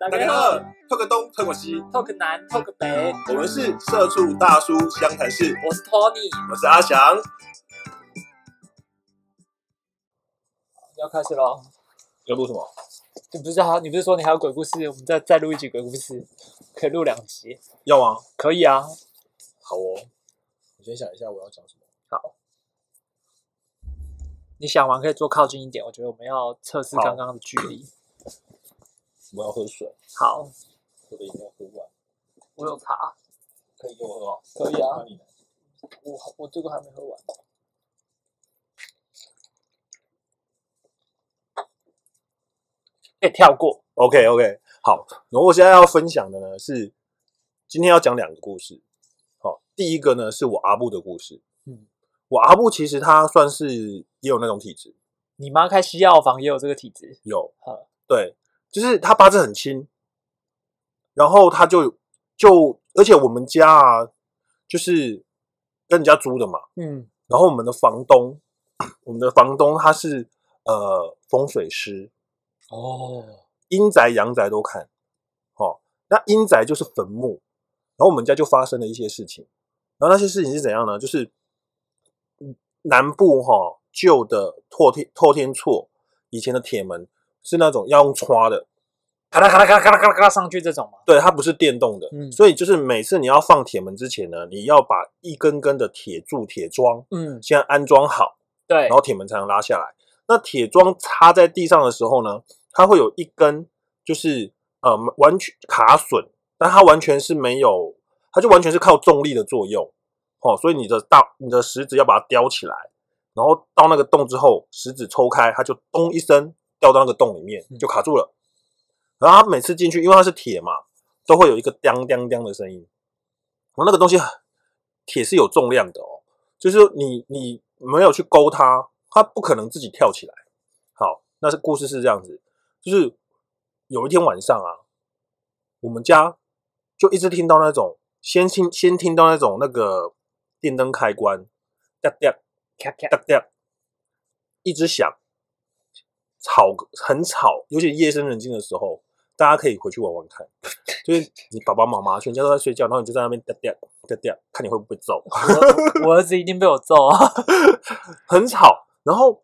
大家好，透个东，透个西，，talk 南，talk 北，我们是社畜大叔湘潭市，我是 Tony，我是阿翔。要开始喽。要录什么？你不是还你不是说你还有鬼故事？我们再再录一集鬼故事，可以录两集，要吗？可以啊。好哦。我先想一下我要讲什么。好，你想完可以坐靠近一点，我觉得我们要测试好刚刚的距离。我要喝水，好，我的饮料喝完，我有茶，可以给我喝哦。可以啊那。你呢？我我这个还没喝完。可以跳过。OK OK，好。然后我现在要分享的呢是，今天要讲两个故事。好，第一个呢是我阿布的故事。嗯，我阿布其实他算是也有那种体质，你妈开西药房也有这个体质。有好，对，就是他八字很轻，然后他就就，而且我们家啊，就是跟人家租的嘛，嗯，然后我们的房东，我们的房东他是呃风水师，哦，阴宅阳宅都看，哦，那阴宅就是坟墓，然后我们家就发生了一些事情，然后那些事情是怎样呢？就是嗯南部哈、旧的拓天拓天厝以前的铁门是那种要用刷的，咔啦咔啦咔啦咔啦咔啦咔啦上去这种吗？对，它不是电动的，嗯。所以就是每次你要放铁门之前呢，你要把一根根的铁柱、铁桩嗯，先安装好，对。然，后铁门才能拉下来。那铁桩插在地上的时候呢，它会有一根就是呃完全卡榫，但它完全是没有，它就完全是靠重力的作用，哦，所以你的大你的食指要把它叼起来，然后到那个洞之后，食指抽开，它就咚一声掉到那个洞里面，就卡住了。然后他每次进去，因为它是铁嘛，都会有一个当当当的声音。我那个东西铁是有重量的哦，就是你你没有去勾它，它不可能自己跳起来。好，那是故事是这样子，就是有一天晚上啊，我们家就一直听到那种先听先听到那种那个电灯开关哒哒咔咔，哒哒，一直响，吵很吵，尤其夜深人静的时候，大家可以回去玩玩看。就是你爸爸妈妈全家都在睡觉，然后你就在那边哒哒哒哒，看你会不会揍。我我儿子一定被我揍啊！很吵。然后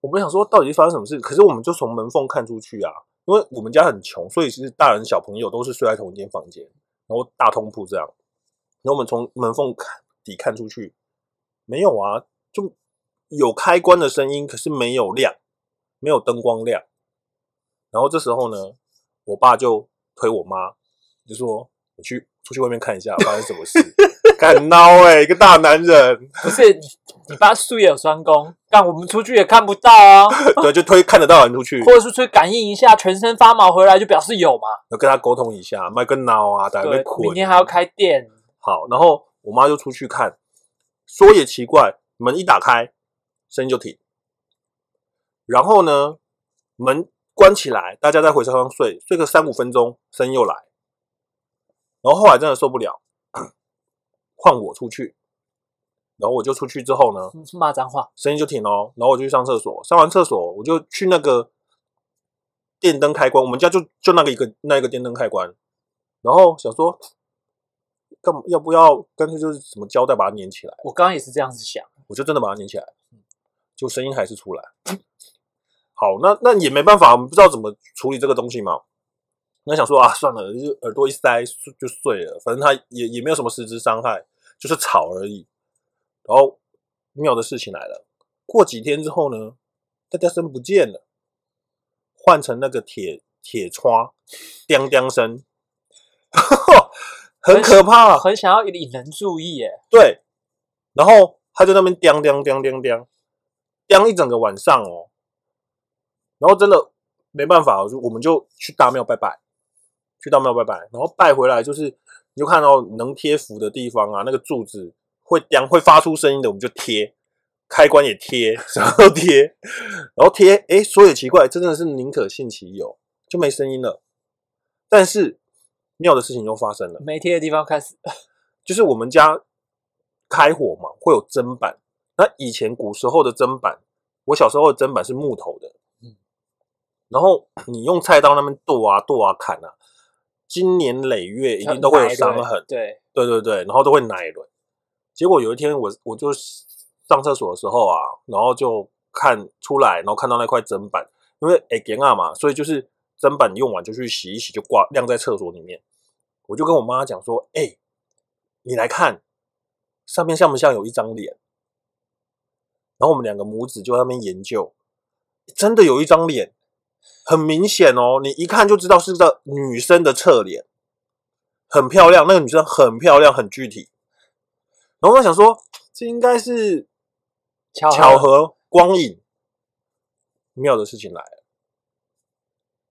我们想说，到底是发生什么事？可是我们就从门缝看出去啊，因为我们家很穷，所以其实大人小朋友都是睡在同一间房间，然后大通铺这样。然后我们从门缝看底看出去，没有啊，就有开关的声音，可是没有亮，没有灯光亮。然后这时候呢，我爸就推我妈，就说：“你去出去外面看一下，发生什么事。”敢孬哎，一个大男人。不是你，你爸术业有专攻，但我们出去也看不到啊，对，就推看得到人出去，或者是出去感应一下，全身发毛回来就表示有嘛。要跟他沟通一下，卖个孬啊，大家被对，捆。明天还要开店，好，然后我妈就出去看，说也奇怪，门一打开，声音就停，然后呢，门关起来，大家在回车上睡，睡个三五分钟，声音又来，然后后来真的受不了，换我出去，然后我就出去之后呢，骂脏话。声音就停了，然后我就去上厕所，上完厕所我就去那个电灯开关，我们家就就那个一个那一个电灯开关，然后想说干嘛要不要干脆就是什么胶带把它粘起来，我刚刚也是这样子想，我就真的把它粘起来，就声音还是出来。好，那那也没办法，我们不知道怎么处理这个东西嘛。那想说啊，算了，就耳朵一塞就就碎了，反正它也也没有什么实质伤害，就是吵而已。然后妙的事情来了，过几天之后呢，大家声不见了，换成那个铁铁窗，叮叮声，很可怕。很想要引人注意耶。对，然后他就那边叮叮叮叮叮叮一整个晚上哦，然后真的没办法，就我们就去大庙拜拜，去大庙拜拜，然后拜回来就是你就看到能贴符的地方啊，那个柱子会叮会发出声音的，我们就贴。开关也贴，什么都贴，然后贴，哎，说也奇怪，真的是宁可信其有，就没声音了。但是妙的事情又发生了，没贴的地方开始，就是我们家开火嘛，会有砧板。那以前古时候的砧板，我小时候的砧板是木头的，嗯然后你用菜刀那边剁啊剁啊砍啊，经年累月一定都会有伤痕，对，对对对，然后都会奶轮。结果有一天我我就上厕所的时候啊，然后就看出来，然后看到那块砧板，因为哎给啊嘛，所以就是砧板用完就去洗一洗，就挂晾在厕所里面。我就跟我妈讲说，哎，你来看上面像不像有一张脸？然后我们两个母子就在那边研究，真的有一张脸，很明显哦，你一看就知道是个女生的侧脸，很漂亮，那个女生很漂亮，很具体。然后我想说，这应该是巧巧合光影，妙的事情来了。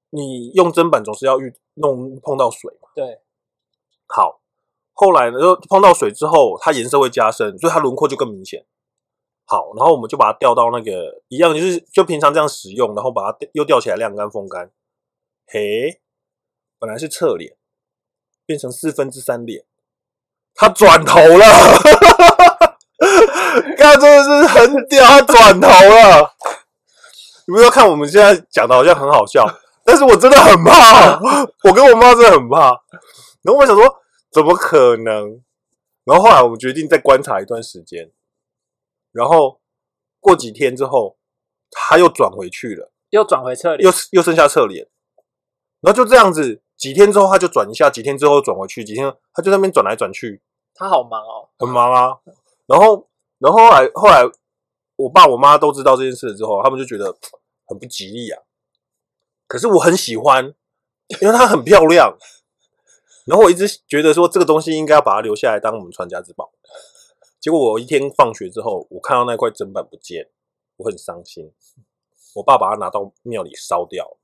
你用砧板总是要遇弄碰到水嘛？对，好，后来呢，就碰到水之后，它颜色会加深，所以它轮廓就更明显。好，然后我们就把它吊到那个一样，就是就平常这样使用，然后把它又吊起来晾干风干。嘿，本来是侧脸，变成四分之三脸，他转头了，看真的是很屌，他转头了。你不要看我们现在讲的好像很好笑，但是我真的很怕，我跟我妈真的很怕。然后我想说，怎么可能？然后后来我们决定再观察一段时间。然后过几天之后，他又转回去了，又转回侧脸，又又剩下侧脸，然后就这样子，几天之后他就转一下，几天之后转回去，几天他就那边转来转去，他好忙哦，很忙啊。然后，然后后来后来，我爸我妈都知道这件事之后，他们就觉得很不吉利啊。可是我很喜欢，因为它很漂亮。然后我一直觉得说，这个东西应该要把它留下来，当我们传家之宝。结果我一天放学之后，我看到那块砧板不见，我很伤心。我爸把它拿到庙里烧掉。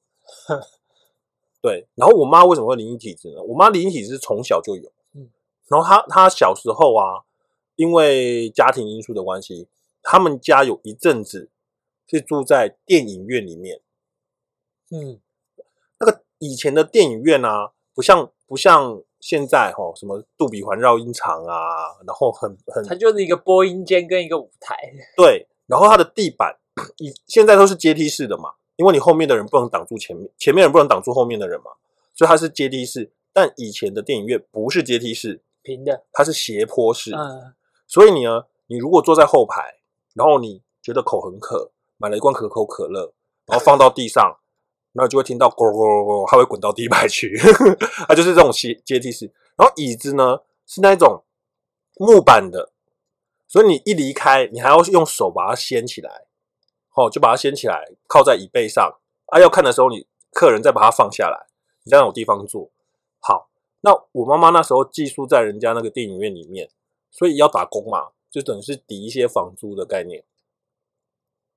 对，然后我妈为什么会灵异体质呢？我妈灵异体质从小就有，嗯，然后她她小时候啊，因为家庭因素的关系，他们家有一阵子是住在电影院里面，嗯，那个以前的电影院啊，不像不像。现在哈，什么杜比环绕音场啊，然后很很，它就是一个播音间跟一个舞台。对，然后它的地板以现在都是阶梯式的嘛，因为你后面的人不能挡住前面，前面人不能挡住后面的人嘛，所以它是阶梯式。但以前的电影院不是阶梯式，平的，它是斜坡式。嗯，所以你呢，你如果坐在后排，然后你觉得口很渴，买了一罐可口可乐，然后放到地上。然后就会听到咕咕咕咕，它会滚到地板去，它就是这种阶阶梯式。然后椅子呢是那种木板的，所以你一离开，你还要用手把它掀起来，哦，就把它掀起来，靠在椅背上。啊，要看的时候，你客人再把它放下来，你这样有地方坐。好，那我妈妈那时候寄宿在人家那个电影院里面，所以要打工嘛，就等于是抵一些房租的概念。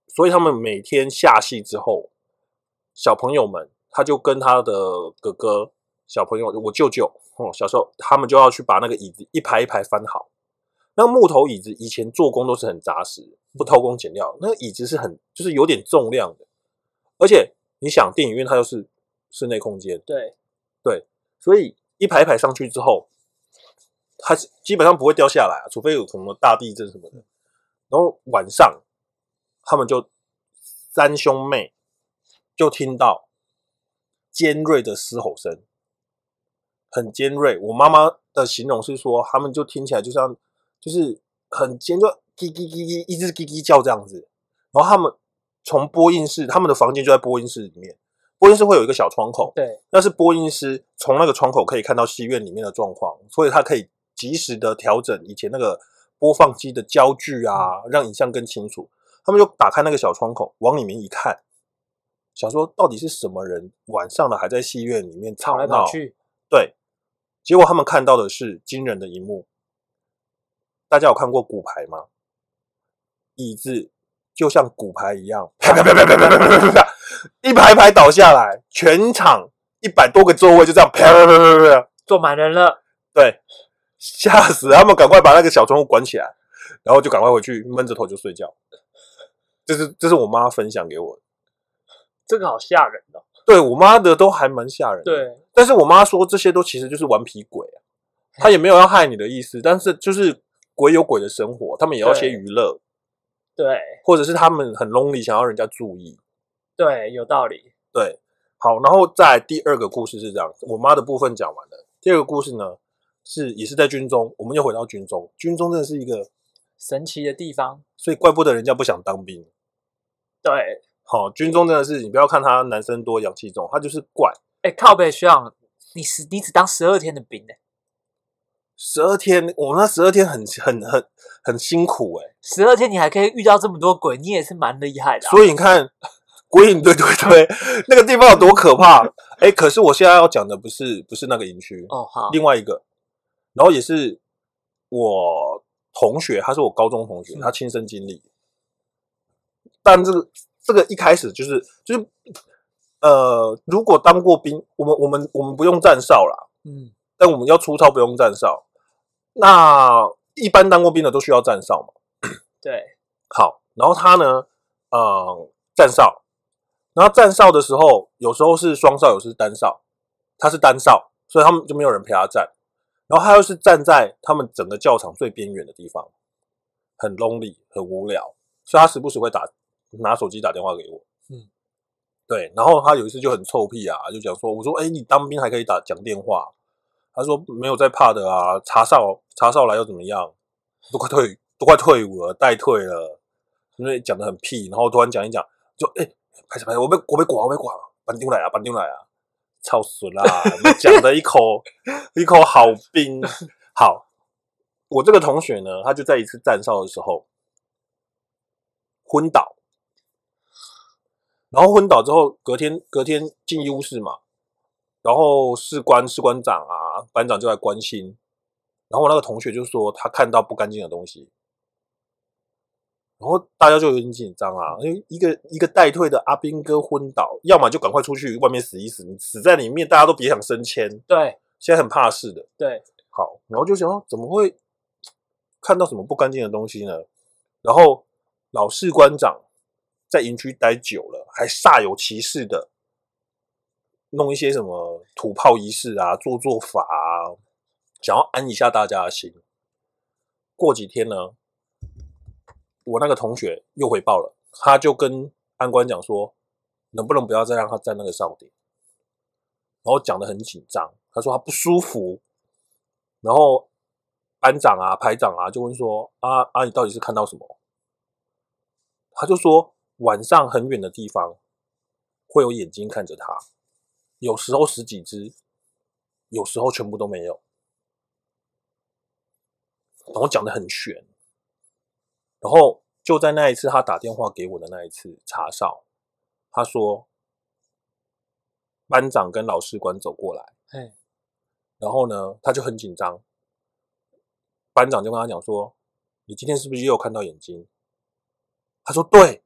所以他们每天下戏之后。小朋友们，他就跟他的哥哥、小朋友，我舅舅，哦，小时候他们就要去把那个椅子一排一排翻好。那个木头椅子以前做工都是很扎实，不偷工减料。那个椅子是很，就是有点重量的。而且你想，电影院它又是室内空间，对对，所以一排一排上去之后，它基本上不会掉下来啊，除非有什么大地震什么的。然后晚上，他们就三兄妹。就听到尖锐的嘶吼声，很尖锐。我妈妈的形容是说，他们就听起来就像，就是很尖，就叽叽叽叽，一直叽叽叫这样子。然后他们从播音室，他们的房间就在播音室里面。播音室会有一个小窗口，对，那是播音师从那个窗口可以看到戏院里面的状况，所以他可以及时的调整以前那个播放机的焦距啊，让影像更清楚。他们就打开那个小窗口，往里面一看。想说到底是什么人晚上了还在戏院里面吵闹？对，结果他们看到的是惊人的一幕。大家有看过骨牌吗？椅子就像骨牌一样，啪啪啪啪啪啪啪啪啪，一排排倒下来，全场一百多个座位就这样啪啪啪啪啪坐满人了。对，吓死他们，赶快把那个小窗户关起来，然后就赶快回去闷着头就睡觉。这是这是我妈分享给我的。这个好吓人哦！对我妈的都还蛮吓人的。对，但是我妈说这些都其实就是顽皮鬼啊，她也没有要害你的意思。但是就是鬼有鬼的生活，他们也要些娱乐。对，或者是他们很 lonely，想要人家注意。对，有道理。对，好，然后在第二个故事是这样，我妈的部分讲完了。第二个故事呢，是也是在军中，我们又回到军中。军中真的是一个，神奇的地方。所以怪不得人家不想当兵。对，好，军中真的是，你不要看他男生多阳气重，他就是怪。哎，靠北学长，你十你只当十二天的兵呢、十二天，我那十二天很很很很辛苦哎、十二天你还可以遇到这么多鬼，你也是蛮厉害的、啊。所以你看，鬼影对对对，那个地方有多可怕？哎、可是我现在要讲的不是不是那个营区，哦，好，另外一个，然后也是我同学，他是我高中同学，嗯他亲身经历。但这个这个一开始就是就是呃，如果当过兵，我们我们我们不用站哨啦，嗯，但我们要出操不用站哨。那一般当过兵的都需要站哨嘛？对，好，然后他呢，呃，站哨，然后站哨的时候，有时候是双哨，有时是单哨，他是单哨，所以他们就没有人陪他站。然后他又是站在他们整个教场最边缘的地方，很 lonely，很无聊，所以他时不时会打拿手机打电话给我。嗯，对。然后他有一次就很臭屁啊，就讲说，我说，哎，你当兵还可以打讲电话？他说没有在怕的啊，查哨查哨来又怎么样？都快退都快退伍了，待退了，因为讲的很屁，然后突然讲一讲，就哎，拍什拍我被我被挂我被剐，板丢来啊板丢来啊，操死啦！你讲的一口一口好兵，好，我这个同学呢，他就在一次站哨的时候昏倒，然后昏倒之后，隔天隔天进医务室嘛，然后士官士官长啊班长就来关心，然后我那个同学就说他看到不干净的东西，然后大家就有点紧张啊，因为一个一个带退的阿兵哥昏倒，要么就赶快出去外面死一死，你死在里面大家都别想升迁，对，现在很怕事的。对，好，然后就想说怎么会看到什么不干净的东西呢？然后老士官长在营区待久了，还煞有其事的弄一些什么土炮仪式啊、做做法啊，想要安一下大家的心。过几天呢，我那个同学又回报了，他就跟安官讲说，能不能不要再让他站那个哨点？然后讲的很紧张，他说他不舒服，然后班长啊、排长啊就问说：“啊啊，你到底是看到什么？”他就说晚上很远的地方会有眼睛看着他，有时候十几只，有时候全部都没有。然后讲的很玄，然后就在那一次他打电话给我的那一次查哨，他说班长跟老师官走过来。哎，然后呢，他就很紧张。班长就跟他讲说：“你今天是不是又看到眼睛？”他说：“对。”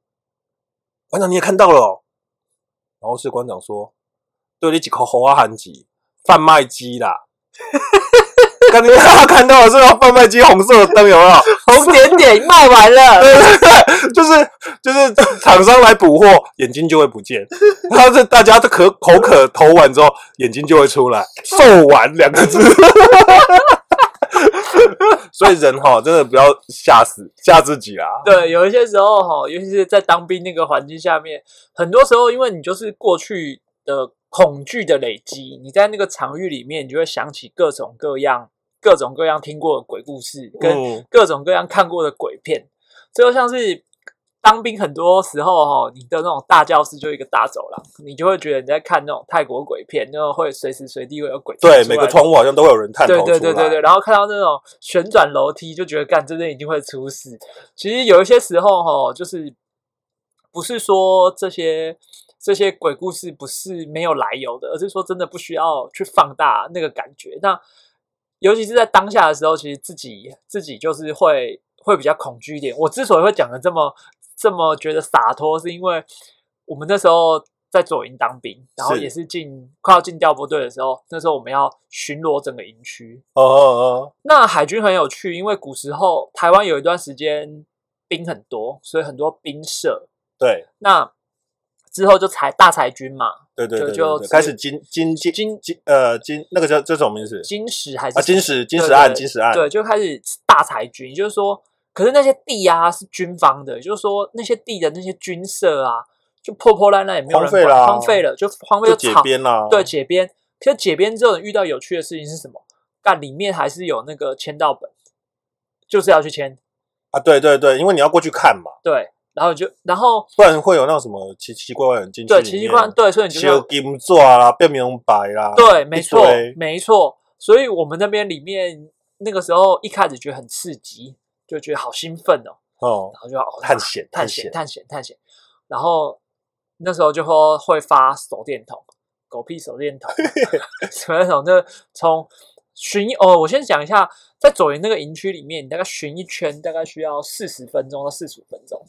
班长你也看到了、哦。然后是馆长说：“对你几口猴啊韩吉贩卖机啦。”看你他看到的是那贩卖机红色的灯有没有？红点点卖完了，对对对，就是就是厂商来补货，眼睛就会不见。然后这大家都渴口渴投完之后，眼睛就会出来，售完两个字。所以人哈，真的不要吓死吓自己啦。对，有一些时候哈，尤其是在当兵那个环境下面，很多时候因为你就是过去的恐惧的累积，你在那个场域里面，你就会想起各种各样、各种各样听过的鬼故事，跟嗯各种各样看过的鬼片。这就像是当兵，很多时候哈，你的那种大教室就一个大走廊，你就会觉得你在看那种泰国鬼片，那种会随时随地会有鬼对，每个窗户好像都会有人探头对。对对对对，然后看到那种旋转楼梯，就觉得干这边一定会出事。其实有一些时候哈，就是不是说这些这些鬼故事不是没有来由的，而是说真的不需要去放大那个感觉。那尤其是在当下的时候，其实自己自己就是会会比较恐惧一点。我之所以会讲的这么这么觉得洒脱，是因为我们那时候在左营当兵，然后也是进快要进调拨队的时候，那时候我们要巡逻整个营区。哦哦哦，那海军很有趣，因为古时候台湾有一段时间兵很多，所以很多兵社。对那之后就裁大裁军嘛，对对对对对，就就开始金金金金金呃金那个叫这种名字金石还是啊，金石金石案对金石案，对，就开始大裁军，也就是说，可是那些地啊是军方的，也就是说那些地的那些军社啊，就破破烂烂，也没有人管荒废啦荒废了，就荒废就解编啦。对，解编。可是解编之后，你遇到有趣的事情是什么？但里面还是有那个签到本，就是要去签。啊，对对对，因为你要过去看嘛，对，然后就然后不然会有那种什么奇奇怪怪的人进去对面奇奇怪怪，对，所以你就修要金纸啦，变明白啦，对，没错一堆，没错。所以我们那边里面那个时候一开始觉得很刺激，就觉得好兴奋哦，哦，然后就要哦探险探险、探险探险、然后那时候就会会发手电筒，狗屁手电筒，手电筒就从巡哦，我先讲一下，在左营那个营区里面，你大概巡一圈大概需要四十分钟到四十五分钟。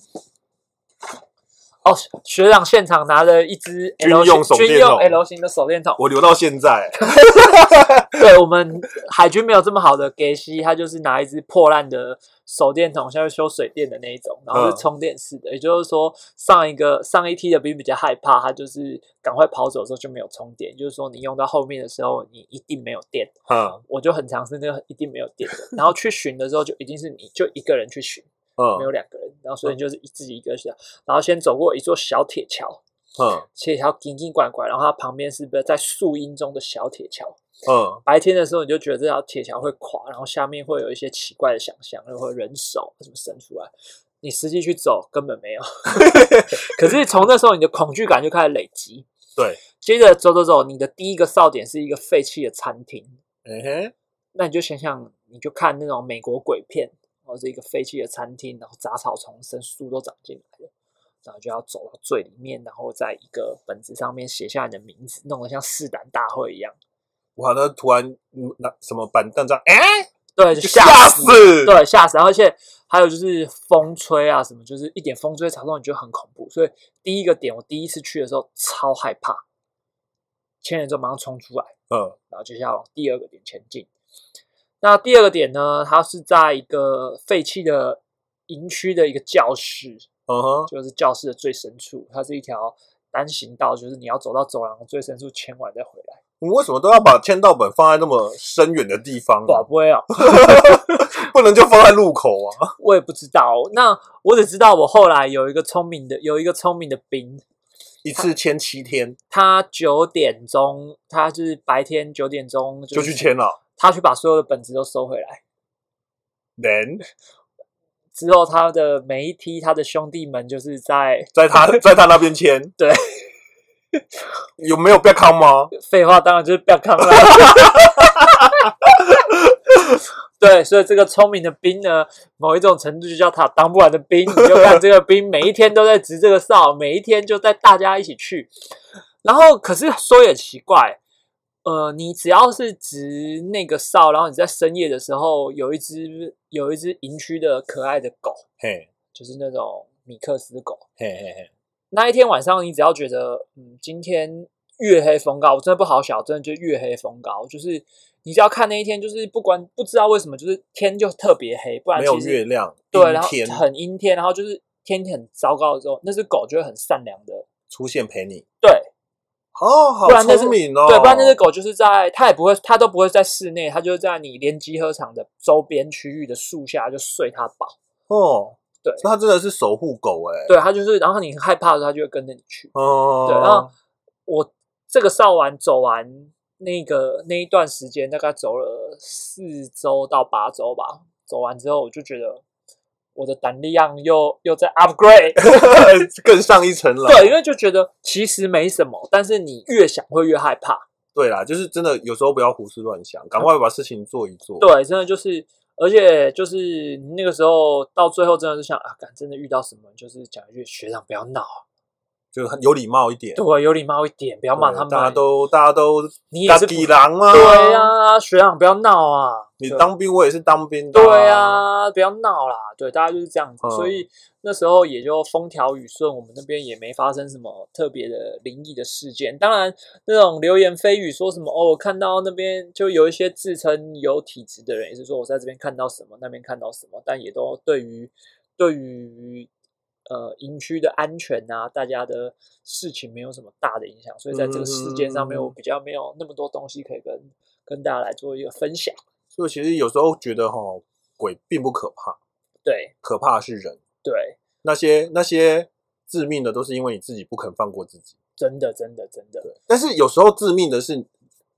哦，学长现场拿着一支军 L 用型军用手电筒。L 型的手电筒，我留到现在，对我们海军没有这么好的给息，他就是拿一支破烂的手电筒，像是修水电的那一种，然后是嗯。充电式的。也就是说，上一个上一梯的兵比较害怕，他就是赶快跑走的时候就没有充电，就是说你用到后面的时候，你一定没有电。嗯。我就很尝试那个一定没有电的，然后去巡的时候就一定是你就一个人去巡，没有嗯两个人，然后所以你就是自己一个人去，然后先走过一座小铁桥，嗯。铁桥紧紧拐拐，然后它旁边是不是在树荫中的小铁桥？嗯，白天的时候你就觉得这条铁桥会垮，然后下面会有一些奇怪的想象，然后人手什么伸出来，你实际去走根本没有。可是从那时候你的恐惧感就开始累积，对，接着走走走，你的第一个哨点是一个废弃的餐厅，嗯哼，那你就想想，你就看那种美国鬼片，或者一个废弃的餐厅，然后杂草丛生，树都长进来了。然后就要走到最里面，然后在一个本子上面写下你的名字，弄得像试胆大会一样。哇，那突然嗯拿什么板凳这样，哎，对，就就吓吓死，死，对，吓死。而且还有就是风吹啊，什么，就是一点风吹草动，你觉得很恐怖。所以第一个点，我第一次去的时候超害怕，签了之后马上冲出来，嗯然后接下来往第二个点前进。那第二个点呢，它是在一个废弃的营区的一个教室，嗯哼，就是教室的最深处，它是一条单行道，就是你要走到走廊的最深处签完再回来。你为什么都要把签到本放在那么深远的地方啊？宝贝啊，不能就放在路口啊？我也不知道。那我只知道我后来有一个聪明的，有一个聪明的兵，一次签七天他九点钟，他是白天九点钟就是去签了他去把所有的本子都收回来。，then 之后，他的每一批，他的兄弟们就是在在他在他那边签，对，有没有不要康吗？废话，当然就是不要康了。对，所以这个聪明的兵呢，某一种程度就叫他当不完的兵。你就看这个兵每一天都在值这个哨，每一天就带大家一起去。然后，可是说也奇怪，呃，你只要是值那个哨，然后你在深夜的时候有一只有一只营区的可爱的狗，嘿，就是那种米克斯狗。嘿嘿嘿，那一天晚上，你只要觉得，嗯，今天月黑风高，我真的不好想，真的就月黑风高，就是你只要看那一天，就是不管不知道为什么，就是天就特别黑，不然没有月亮，对，然后很阴天，然后就是天气很糟糕的时候，那只狗就会很善良的，出现陪你，对哦，好不然那是聪明哦，对，不然那只狗就是在它也不会，它都不会在室内，它就是在你连集合场的周边区域的树下就睡它饱，哦，对那它真的是守护狗哎，对，它就是，然后你害怕的时候，它就会跟着你去，哦，对，然后我这个扫完走完那个那一段时间，大概走了四周到八周吧。走完之后，我就觉得我的胆量又又在 upgrade。更上一层了，对，因为就觉得其实没什么，但是你越想会越害怕。对啦，就是真的有时候不要胡思乱想，赶快把事情做一做，对，真的就是，而且就是你那个时候到最后真的是想啊，敢真的遇到什么，就是讲一句学长不要闹啊，就很有礼貌一点，对，有礼貌一点，不要骂他们。大家都大家都你也是不己狼啊，对啊，学长不要闹啊。你当兵我也是当兵的，对，啊，不要闹啦！对，大家就是这样子，嗯所以那时候也就风调雨顺，我们那边也没发生什么特别的灵异的事件。当然，那种流言蜚语说什么哦，我看到那边就有一些自称有体质的人，也是说我在这边看到什么，那边看到什么，但也都对于对于呃营区的安全啊，大家的事情没有什么大的影响，所以在这个事件上面，嗯我比较没有那么多东西可以跟跟大家来做一个分享。所以其实有时候觉得哈，鬼并不可怕，对可怕的是人。对。那些那些致命的都是因为你自己不肯放过自己。真的真的真的，对，但是有时候致命的是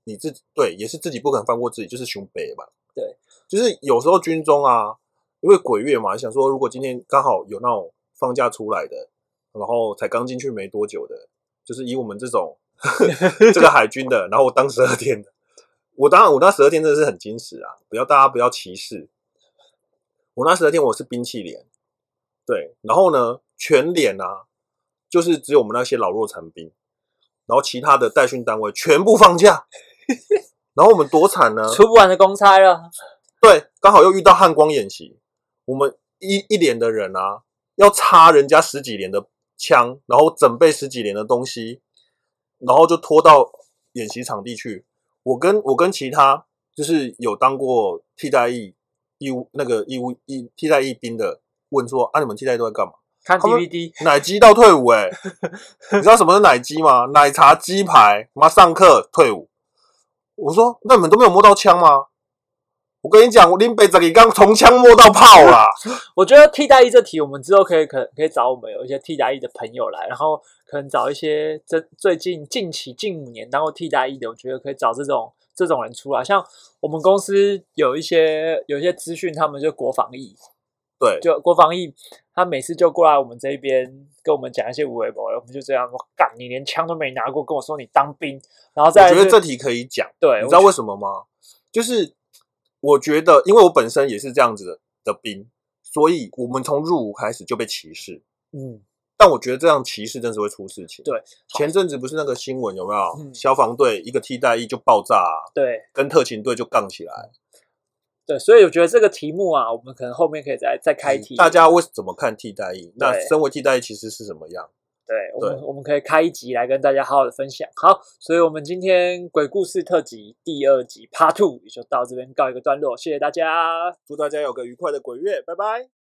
你自己，对，也是自己不肯放过自己，就是熊北吧。对，就是有时候军中啊，因为鬼月嘛，想说如果今天刚好有那种放假出来的，然后才刚进去没多久的，就是以我们这种 这个海军的，然后我当十二天的，我当然我那十二天真的是很矜持啊，不要大家不要歧视。我那十二天我是兵器连，对，然后呢全连啊，就是只有我们那些老弱残兵，然后其他的代训单位全部放假，然后我们多惨呢？出不完的公差了。对，刚好又遇到汉光演习，我们一一连的人啊，要插人家十几年的枪，然后准备十几年的东西，然后就拖到演习场地去。我跟我跟其他就是有当过替代役义务那个义务役替代役兵的问说啊，你们替代役都在干嘛？看 DVD，奶鸡到退伍哎、你知道什么是奶鸡吗？奶茶鸡排，妈上课退伍。我说那你们都没有摸到枪吗？我跟你讲，我林北这里刚从枪摸到炮啦。我觉得替代役这题，我们之后可以可可以找我们有一些替代役的朋友来，然后可能找一些这最近近期近五年当过替代役的，我觉得可以找这种这种人出来。像我们公司有一些有一些资讯，他们就国防役，对，就国防役，他每次就过来我们这边跟我们讲一些无为博，我们就这样说，干你连枪都没拿过，跟我说你当兵，然后再我觉得这题可以讲。对，你知道为什么吗？就是我觉得，因为我本身也是这样子的的兵，所以我们从入伍开始就被歧视。嗯，但我觉得这样歧视真是会出事情。对，前阵子不是那个新闻有没有？嗯消防队一个替代役就爆炸、啊，对跟特勤队就杠起来。对，所以我觉得这个题目啊，我们可能后面可以再再开题，嗯大家为怎么看替代役？那身为替代役其实是什么样？对，我们我们可以开一集来跟大家好好的分享。好，所以我们今天鬼故事特辑第二集 Part Two 也就到这边告一个段落，谢谢大家。祝大家有个愉快的鬼月，拜拜。